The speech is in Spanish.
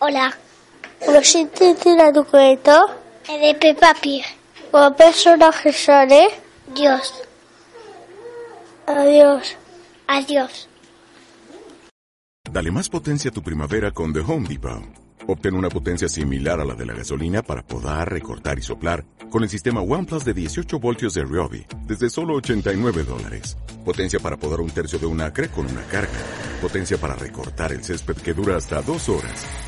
Hola. ¿Nos intenta tu cuento? de Peppa Pig. ¿Qué personajes sale? Dios. Adiós. Adiós. Dale más potencia a tu primavera con The Home Depot. Obtén una potencia similar a la de la gasolina para podar, recortar y soplar con el sistema OnePlus de 18 voltios de Ryobi desde solo 89 dólares. Potencia para podar un tercio de un acre con una carga. Potencia para recortar el césped que dura hasta dos horas.